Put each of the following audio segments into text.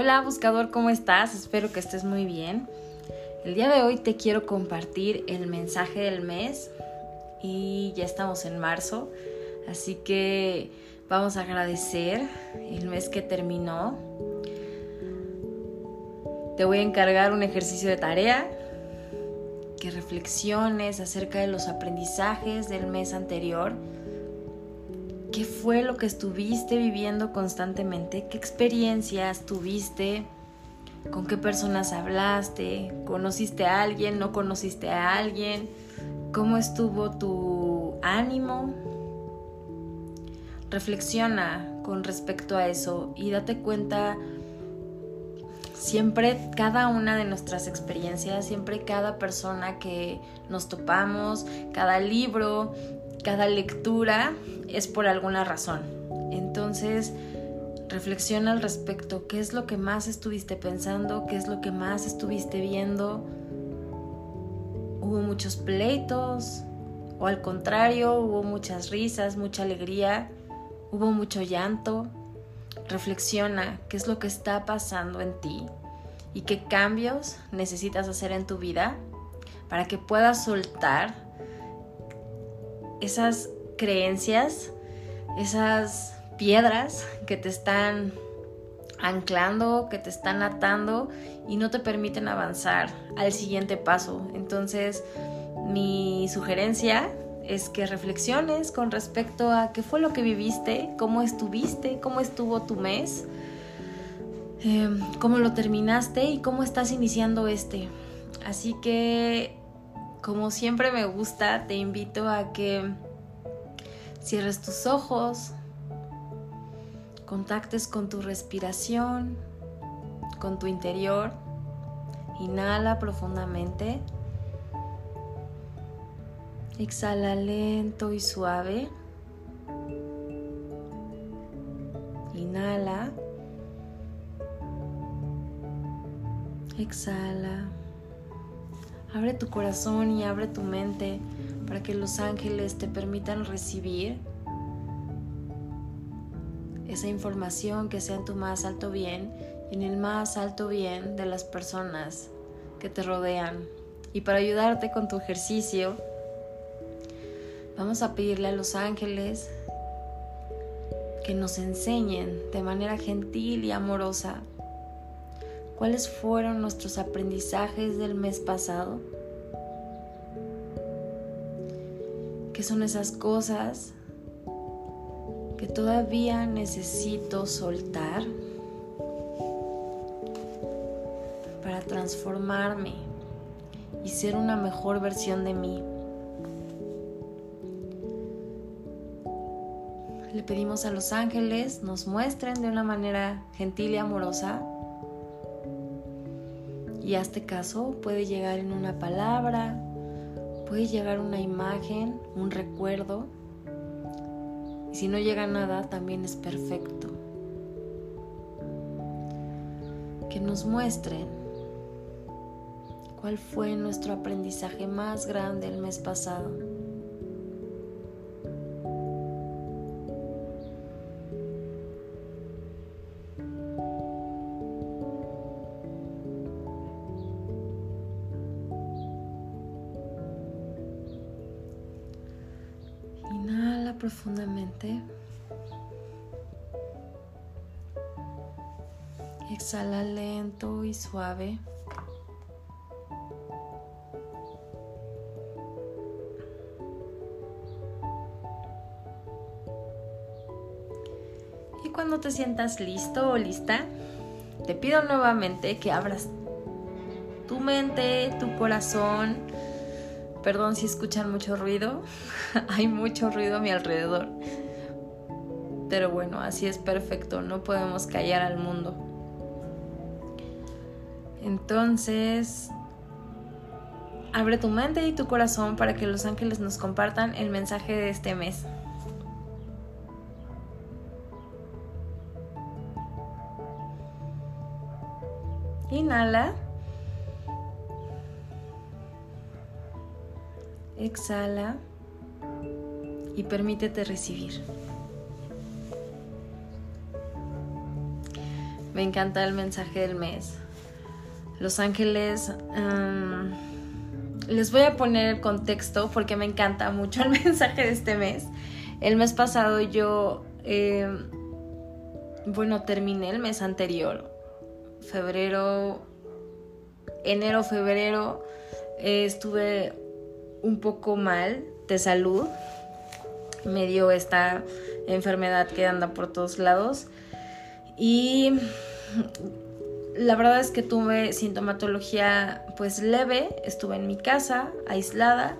Hola buscador, ¿cómo estás? Espero que estés muy bien. El día de hoy te quiero compartir el mensaje del mes y ya estamos en marzo, así que vamos a agradecer el mes que terminó. Te voy a encargar un ejercicio de tarea, que reflexiones acerca de los aprendizajes del mes anterior ¿Qué fue lo que estuviste viviendo constantemente? ¿Qué experiencias tuviste? ¿Con qué personas hablaste? ¿Conociste a alguien? ¿No conociste a alguien? ¿Cómo estuvo tu ánimo? Reflexiona con respecto a eso y date cuenta siempre cada una de nuestras experiencias, siempre cada persona que nos topamos, cada libro, cada lectura es por alguna razón. Entonces, reflexiona al respecto. ¿Qué es lo que más estuviste pensando? ¿Qué es lo que más estuviste viendo? ¿Hubo muchos pleitos? ¿O al contrario, hubo muchas risas, mucha alegría? ¿Hubo mucho llanto? Reflexiona qué es lo que está pasando en ti y qué cambios necesitas hacer en tu vida para que puedas soltar esas creencias, esas piedras que te están anclando, que te están atando y no te permiten avanzar al siguiente paso. Entonces, mi sugerencia es que reflexiones con respecto a qué fue lo que viviste, cómo estuviste, cómo estuvo tu mes, em, cómo lo terminaste y cómo estás iniciando este. Así que como siempre me gusta, te invito a que cierres tus ojos, contactes con tu respiración, con tu interior. Inhala profundamente. Exhala lento y suave. Inhala. Exhala. Abre tu corazón y abre tu mente para que los ángeles te permitan recibir esa información que sea en tu más alto bien y en el más alto bien de las personas que te rodean. Y para ayudarte con tu ejercicio, vamos a pedirle a los ángeles que nos enseñen de manera gentil y amorosa ¿Cuáles fueron nuestros aprendizajes del mes pasado? ¿Qué son esas cosas que todavía necesito soltar para transformarme y ser una mejor versión de mí? Le pedimos a los ángeles nos muestren de una manera gentil y amorosa y a este caso puede llegar en una palabra, puede llegar una imagen, un recuerdo. Y si no llega nada, también es perfecto. Que nos muestren cuál fue nuestro aprendizaje más grande el mes pasado. Profundamente. Exhala lento y suave. Y cuando te sientas listo o lista, te pido nuevamente que abras tu mente, tu corazón, Perdón si escuchan mucho ruido, hay mucho ruido a mi alrededor. Pero bueno, así es perfecto, no podemos callar al mundo. Entonces, abre tu mente y tu corazón para que los ángeles nos compartan el mensaje de este mes. Inhala. Exhala y permítete recibir. me encanta el mensaje del mes. Los ángeles... Em, les voy a poner el contexto porque me encanta mucho el mensaje de este mes. El mes pasado yo, em, bueno, terminé el mes anterior, febrero, enero, febrero, eh, estuve un poco mal de salud. Me dio esta enfermedad que anda por todos lados. Y la verdad es que tuve sintomatología pues leve, estuve en mi casa, aislada.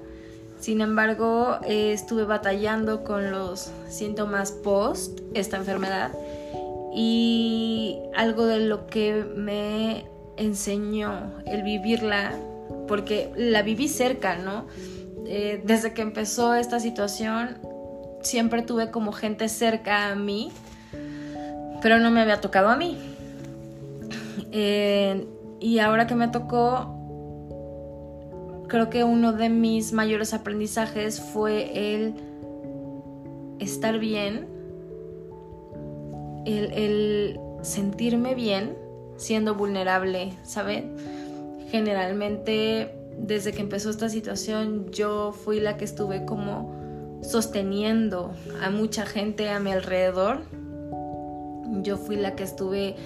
Sin embargo, eh, estuve batallando con los síntomas post esta enfermedad y algo de lo que me enseñó el vivirla, porque la viví cerca, ¿no? Eh, desde que empezó esta situación, siempre tuve como gente cerca a mí, pero no me había tocado a mí. Eh, y ahora que me tocó, creo que uno de mis mayores aprendizajes fue el estar bien, el, sentirme bien siendo vulnerable, ¿saben? Generalmente desde que empezó esta situación yo fui la que estuve como sosteniendo a mucha gente a mi alrededor. Yo fui la que estuve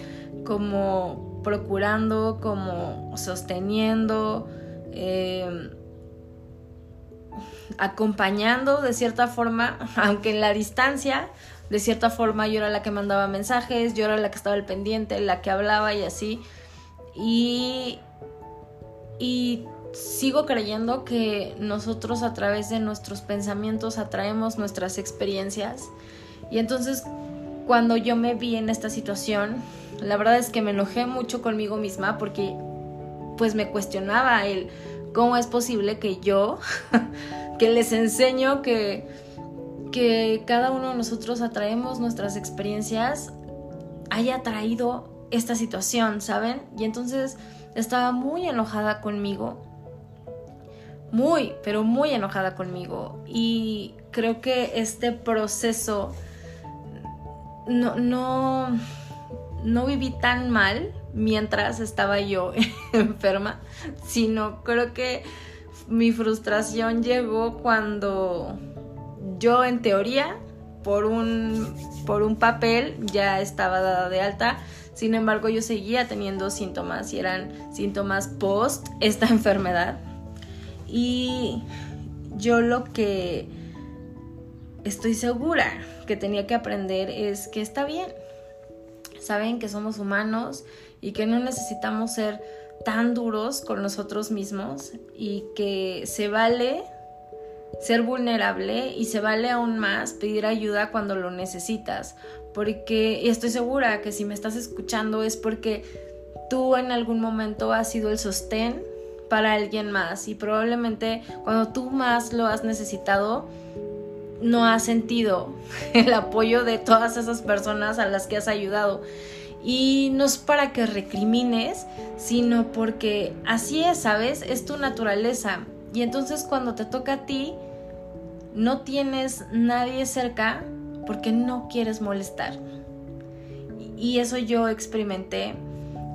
como procurando, como sosteniendo, eh, acompañando de cierta forma, aunque en la distancia, de cierta forma yo era la que mandaba mensajes, yo era la que estaba al pendiente, la que hablaba y así. Y, y sigo creyendo que nosotros a través de nuestros pensamientos atraemos nuestras experiencias. Y entonces cuando yo me vi en esta situación, la verdad es que me enojé mucho conmigo misma porque pues me cuestionaba el cómo es posible que yo, que les enseño que, que cada uno de nosotros atraemos nuestras experiencias, haya traído esta situación, ¿saben? Y entonces estaba muy enojada conmigo, muy, pero muy enojada conmigo. Y creo que este proceso no, no, no viví tan mal mientras estaba yo enferma, sino creo que mi frustración llegó cuando yo en teoría por un, por un papel ya estaba dada de alta, sin embargo yo seguía teniendo síntomas y eran síntomas post esta enfermedad. Y yo lo que estoy segura que tenía que aprender es que está bien. Saben que somos humanos y que no necesitamos ser tan duros con nosotros mismos y que se vale ser vulnerable y se vale aún más pedir ayuda cuando lo necesitas. Porque estoy segura que si me estás escuchando es porque tú en algún momento has sido el sostén para alguien más y probablemente cuando tú más lo has necesitado no has sentido el apoyo de todas esas personas a las que has ayudado. Y no es para que recrimines, sino porque así es, ¿sabes? Es tu naturaleza. Y entonces cuando te toca a ti, no tienes nadie cerca porque no quieres molestar. Y eso yo experimenté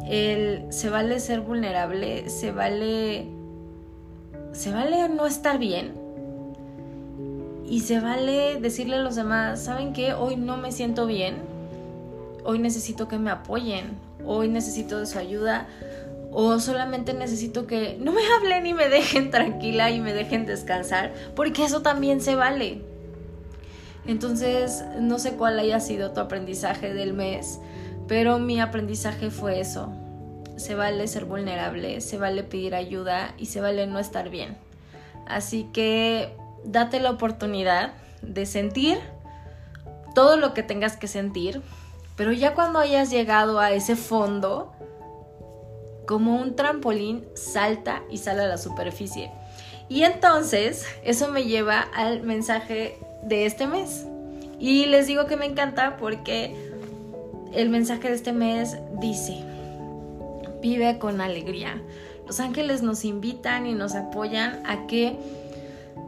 el se vale ser vulnerable, se vale se vale no estar bien y se vale decirle a los demás, ¿saben qué? Hoy no me siento bien. Hoy necesito que me apoyen. Hoy necesito de su ayuda. O solamente necesito que no me hablen y me dejen tranquila y me dejen descansar. Porque eso también se vale. Entonces, no sé cuál haya sido tu aprendizaje del mes pero mi aprendizaje fue eso. Se vale ser vulnerable, se vale pedir ayuda y se vale no estar bien. Así que date la oportunidad de sentir todo lo que tengas que sentir, pero ya cuando hayas llegado a ese fondo, como un trampolín, salta y sale a la superficie. Y entonces eso me lleva al mensaje de este mes. Y les digo que me encanta porque el mensaje de este mes dice, vive con alegría. Los ángeles nos invitan y nos apoyan a que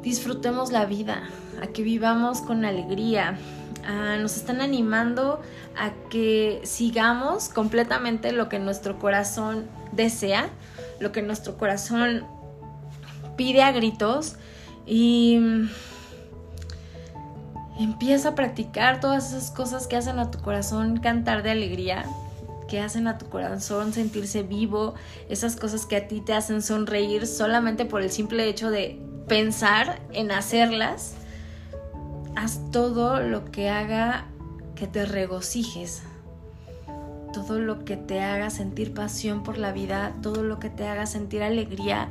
disfrutemos la vida, a que vivamos con alegría, Ah, nos están animando a que sigamos completamente lo que nuestro corazón desea, lo que nuestro corazón pide a gritos y empieza a practicar todas esas cosas que hacen a tu corazón cantar de alegría, que hacen a tu corazón sentirse vivo, esas cosas que a ti te hacen sonreír solamente por el simple hecho de pensar en hacerlas haz todo lo que haga que te regocijes, todo lo que te haga sentir pasión por la vida, todo lo que te haga sentir alegría.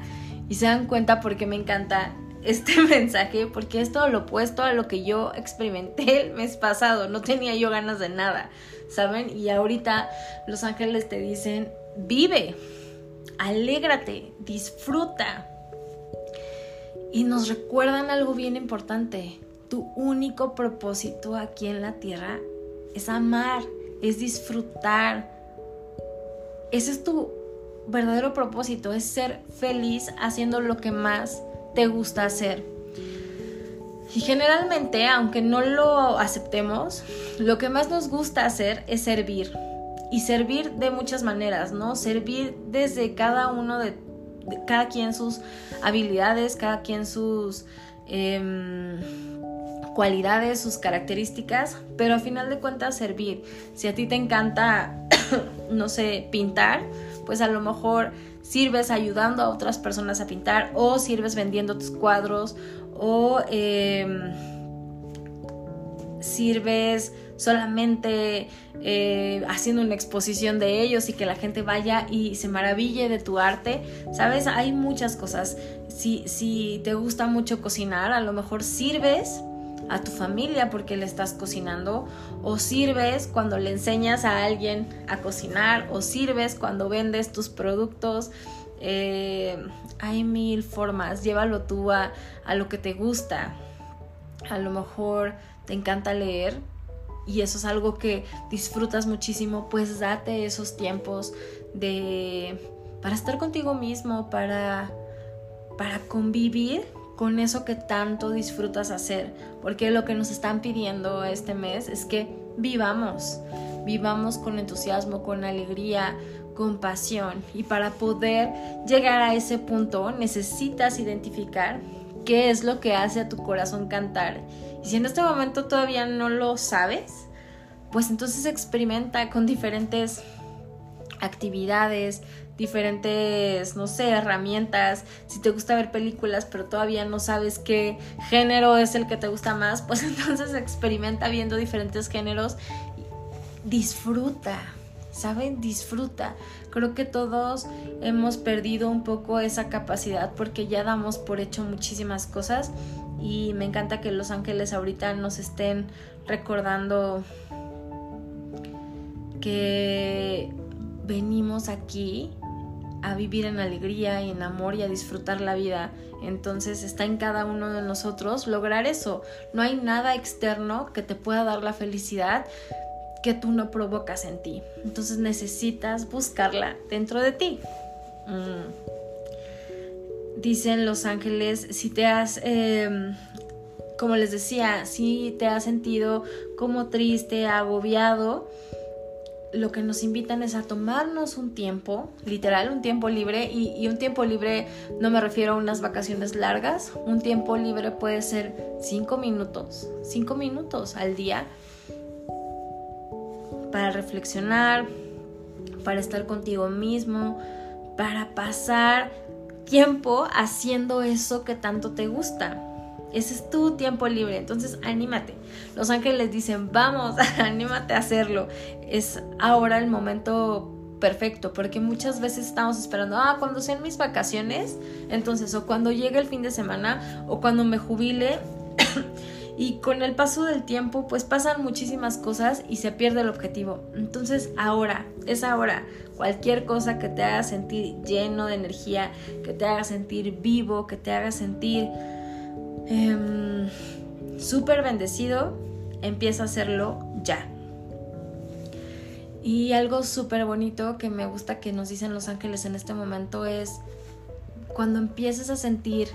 Y se dan cuenta porque me encanta este mensaje, porque es todo lo opuesto a lo que yo experimenté el mes pasado. No tenía yo ganas de nada, ¿saben? Y ahorita los ángeles te dicen, vive, alégrate, disfruta. Y nos recuerdan algo bien importante tu único propósito aquí en la tierra es amar, es disfrutar. Ese es tu verdadero propósito, es ser feliz haciendo lo que más te gusta hacer. Y generalmente, aunque no lo aceptemos, lo que más nos gusta hacer es servir. Y servir de muchas maneras, ¿no? Servir desde cada uno de, cada quien sus habilidades, cada quien sus... Em, cualidades, sus características, pero a final de cuentas servir. Si a ti te encanta, no sé, pintar, pues a lo mejor sirves ayudando a otras personas a pintar o sirves vendiendo tus cuadros o em, sirves solamente eh, haciendo una exposición de ellos y que la gente vaya y se maraville de tu arte. Sabes, hay muchas cosas. Si, si te gusta mucho cocinar, a lo mejor sirves a tu familia porque le estás cocinando o sirves cuando le enseñas a alguien a cocinar o sirves cuando vendes tus productos. Eh, hay mil formas, llévalo tú a, a lo que te gusta. A lo mejor te encanta leer y eso es algo que disfrutas muchísimo, pues date esos tiempos de para estar contigo mismo, para para convivir con eso que tanto disfrutas hacer, porque lo que nos están pidiendo este mes es que vivamos, vivamos con entusiasmo, con alegría, con pasión. Y para poder llegar a ese punto necesitas identificar qué es lo que hace a tu corazón cantar. Y si en este momento todavía no lo sabes, pues entonces experimenta con diferentes actividades, diferentes, no sé, herramientas. Si te gusta ver películas, pero todavía no sabes qué género es el que te gusta más, pues entonces experimenta viendo diferentes géneros. Disfruta, ¿saben? Disfruta. Creo que todos hemos perdido un poco esa capacidad porque ya damos por hecho muchísimas cosas y me encanta que los ángeles ahorita nos estén recordando que venimos aquí a vivir en alegría y en amor y a disfrutar la vida. Entonces está en cada uno de nosotros lograr eso. No hay nada externo que te pueda dar la felicidad que tú no provocas en ti. Entonces necesitas buscarla dentro de ti. Mm. Dicen los ángeles, si te has, em, como les decía, si te has sentido como triste, agobiado, lo que nos invitan es a tomarnos un tiempo, literal, un tiempo libre, y, un tiempo libre no me refiero a unas vacaciones largas, un tiempo libre puede ser cinco minutos, cinco minutos al día para reflexionar, para estar contigo mismo, para pasar tiempo haciendo eso que tanto te gusta. Ese es tu tiempo libre, entonces anímate. Los ángeles dicen, vamos, anímate a hacerlo. Es ahora el momento perfecto, porque muchas veces estamos esperando, ah, cuando sean mis vacaciones, entonces, o cuando llegue el fin de semana, o cuando me jubile. y con el paso del tiempo, pues pasan muchísimas cosas y se pierde el objetivo. Entonces, ahora, es ahora. Cualquier cosa que te haga sentir lleno de energía, que te haga sentir vivo, que te haga sentir eh, súper bendecido, empieza a hacerlo ya. Y algo súper bonito que me gusta que nos dicen los ángeles en este momento es cuando empieces a sentir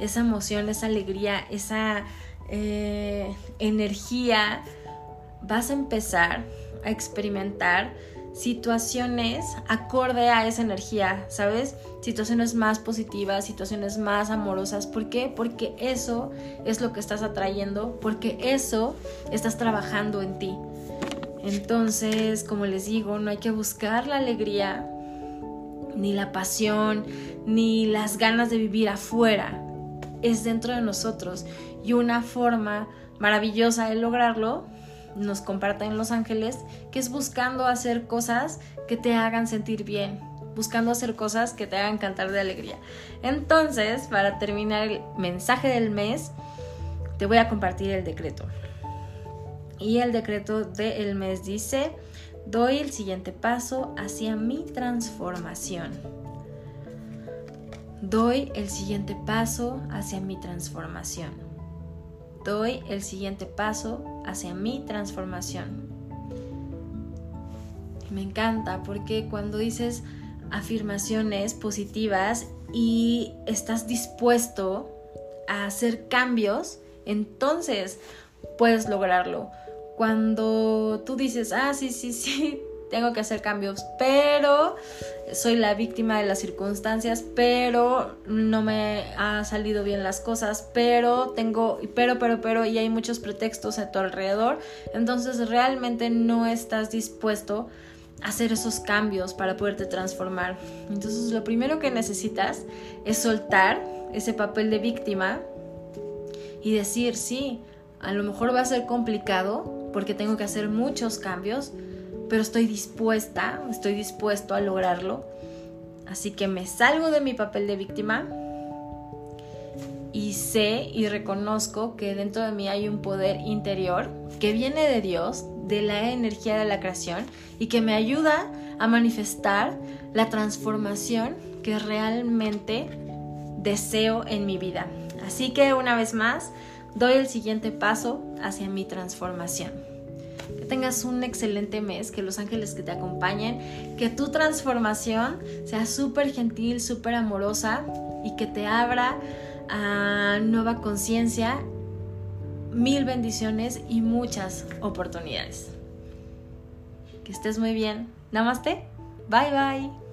esa emoción, esa alegría, esa eh, energía, vas a empezar a experimentar situaciones acorde a esa energía, ¿sabes? Situaciones más positivas, situaciones más amorosas. ¿Por qué? Porque eso es lo que estás atrayendo, porque eso estás trabajando en ti. Entonces, como les digo, no hay que buscar la alegría, ni la pasión, ni las ganas de vivir afuera. Es dentro de nosotros. Y una forma maravillosa de lograrlo nos comparten los ángeles, que es buscando hacer cosas que te hagan sentir bien, buscando hacer cosas que te hagan cantar de alegría. Entonces, para terminar el mensaje del mes, te voy a compartir el decreto. Y el decreto del mes dice, doy el siguiente paso hacia mi transformación. Doy el siguiente paso hacia mi transformación doy el siguiente paso hacia mi transformación. Me encanta porque cuando dices afirmaciones positivas y estás dispuesto a hacer cambios, entonces puedes lograrlo. Cuando tú dices, ah, sí, sí, sí, tengo que hacer cambios, pero soy la víctima de las circunstancias, pero no me ha salido bien las cosas, pero tengo, pero, pero, pero, y hay muchos pretextos a tu alrededor, entonces realmente no estás dispuesto a hacer esos cambios para poderte transformar. Entonces lo primero que necesitas es soltar ese papel de víctima y decir, sí, a lo mejor va a ser complicado porque tengo que hacer muchos cambios, pero estoy dispuesta, estoy dispuesto a lograrlo. Así que me salgo de mi papel de víctima y sé y reconozco que dentro de mí hay un poder interior que viene de Dios, de la energía de la creación y que me ayuda a manifestar la transformación que realmente deseo en mi vida. Así que una vez más, doy el siguiente paso hacia mi transformación que tengas un excelente mes, que los ángeles que te acompañen, que tu transformación sea súper gentil, súper amorosa y que te abra a nueva conciencia, mil bendiciones y muchas oportunidades. Que estés muy bien. Namaste. Bye bye.